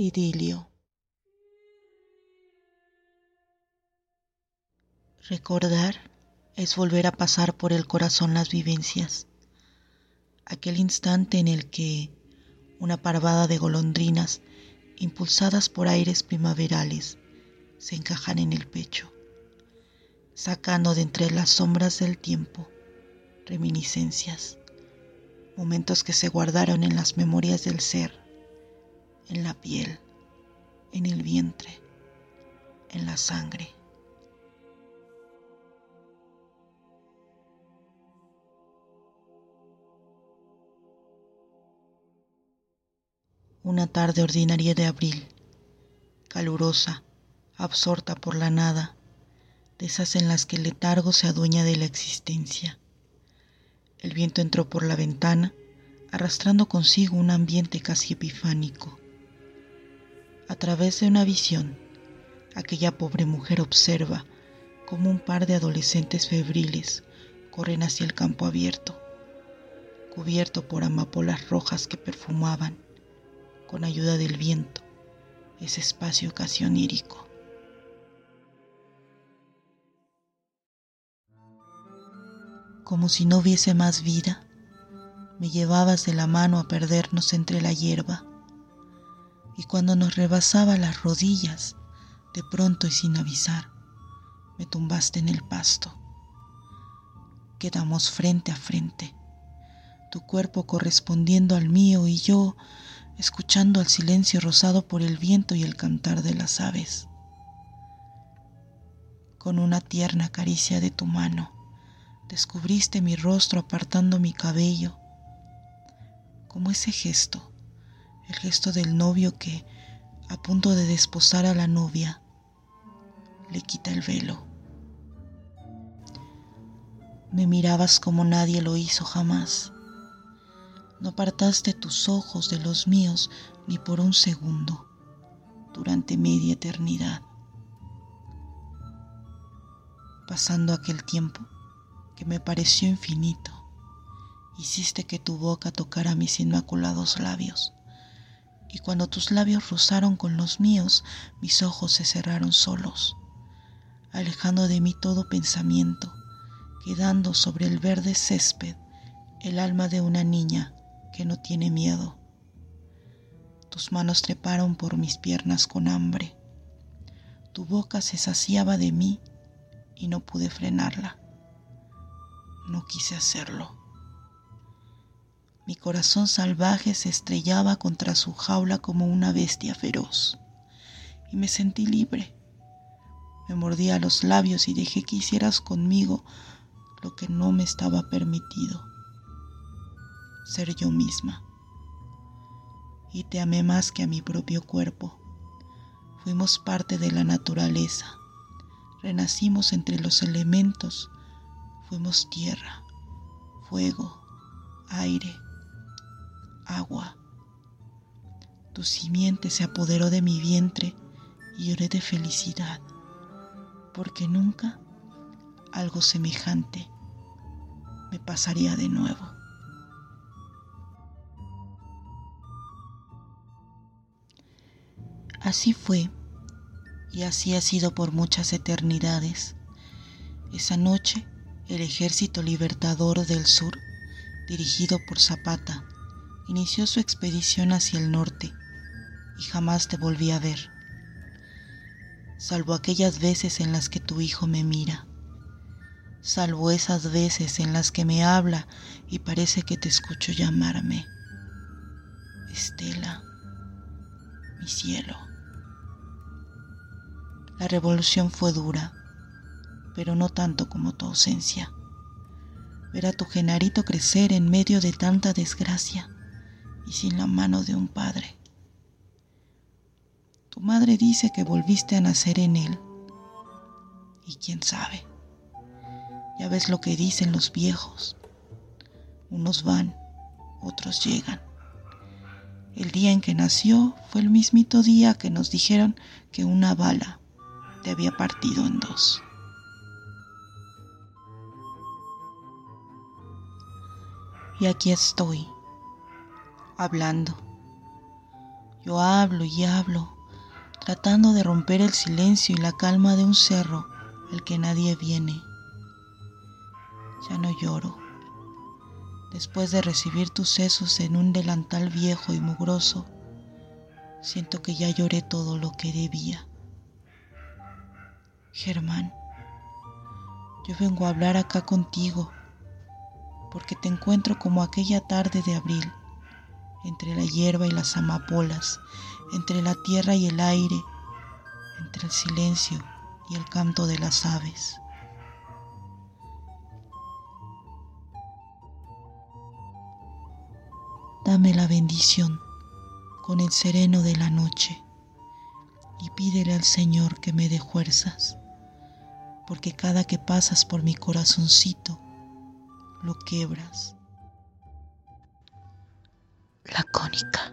Idilio. Recordar es volver a pasar por el corazón las vivencias, aquel instante en el que una parvada de golondrinas, impulsadas por aires primaverales, se encajan en el pecho, sacando de entre las sombras del tiempo reminiscencias, momentos que se guardaron en las memorias del ser en la piel, en el vientre, en la sangre. Una tarde ordinaria de abril, calurosa, absorta por la nada, de esas en las que el letargo se adueña de la existencia. El viento entró por la ventana, arrastrando consigo un ambiente casi epifánico a través de una visión, aquella pobre mujer observa cómo un par de adolescentes febriles corren hacia el campo abierto, cubierto por amapolas rojas que perfumaban, con ayuda del viento, ese espacio casi onírico. Como si no hubiese más vida, me llevabas de la mano a perdernos entre la hierba y cuando nos rebasaba las rodillas, de pronto y sin avisar, me tumbaste en el pasto. Quedamos frente a frente, tu cuerpo correspondiendo al mío y yo escuchando el silencio rozado por el viento y el cantar de las aves. Con una tierna caricia de tu mano, descubriste mi rostro apartando mi cabello, como ese gesto el gesto del novio que, a punto de desposar a la novia, le quita el velo. Me mirabas como nadie lo hizo jamás. No apartaste tus ojos de los míos ni por un segundo durante media eternidad. Pasando aquel tiempo que me pareció infinito, hiciste que tu boca tocara mis inmaculados labios y cuando tus labios rozaron con los míos, mis ojos se cerraron solos, alejando de mí todo pensamiento, quedando sobre el verde césped el alma de una niña que no tiene miedo. Tus manos treparon por mis piernas con hambre. Tu boca se saciaba de mí y no pude frenarla. No quise hacerlo. Mi corazón salvaje se estrellaba contra su jaula como una bestia feroz y me sentí libre. Me mordía los labios y dejé que hicieras conmigo lo que no me estaba permitido, ser yo misma. Y te amé más que a mi propio cuerpo. Fuimos parte de la naturaleza. Renacimos entre los elementos. Fuimos tierra, fuego, aire agua. Tu simiente se apoderó de mi vientre y lloré de felicidad, porque nunca algo semejante me pasaría de nuevo. Así fue, y así ha sido por muchas eternidades. Esa noche, el ejército libertador del sur, dirigido por Zapata, inició su expedición hacia el norte y jamás te volví a ver, salvo aquellas veces en las que tu hijo me mira, salvo esas veces en las que me habla y parece que te escucho llamarme. Estela, mi cielo. La revolución fue dura, pero no tanto como tu ausencia. Ver a tu Genarito crecer en medio de tanta desgracia y sin la mano de un padre. Tu madre dice que volviste a nacer en él. Y quién sabe. Ya ves lo que dicen los viejos. Unos van, otros llegan. El día en que nació fue el mismito día que nos dijeron que una bala te había partido en dos. Y aquí estoy hablando, Yo hablo y hablo, tratando de romper el silencio y la calma de un cerro al que nadie viene. Ya no lloro. Después de recibir tus sesos en un delantal viejo y mugroso, siento que ya lloré todo lo que debía. Germán, yo vengo a hablar acá contigo porque te encuentro como aquella tarde de abril, entre la hierba y las amapolas, entre la tierra y el aire, entre el silencio y el canto de las aves. Dame la bendición con el sereno de la noche y pídele al Señor que me dé fuerzas, porque cada que pasas por mi corazoncito, lo quebras. Lacónica.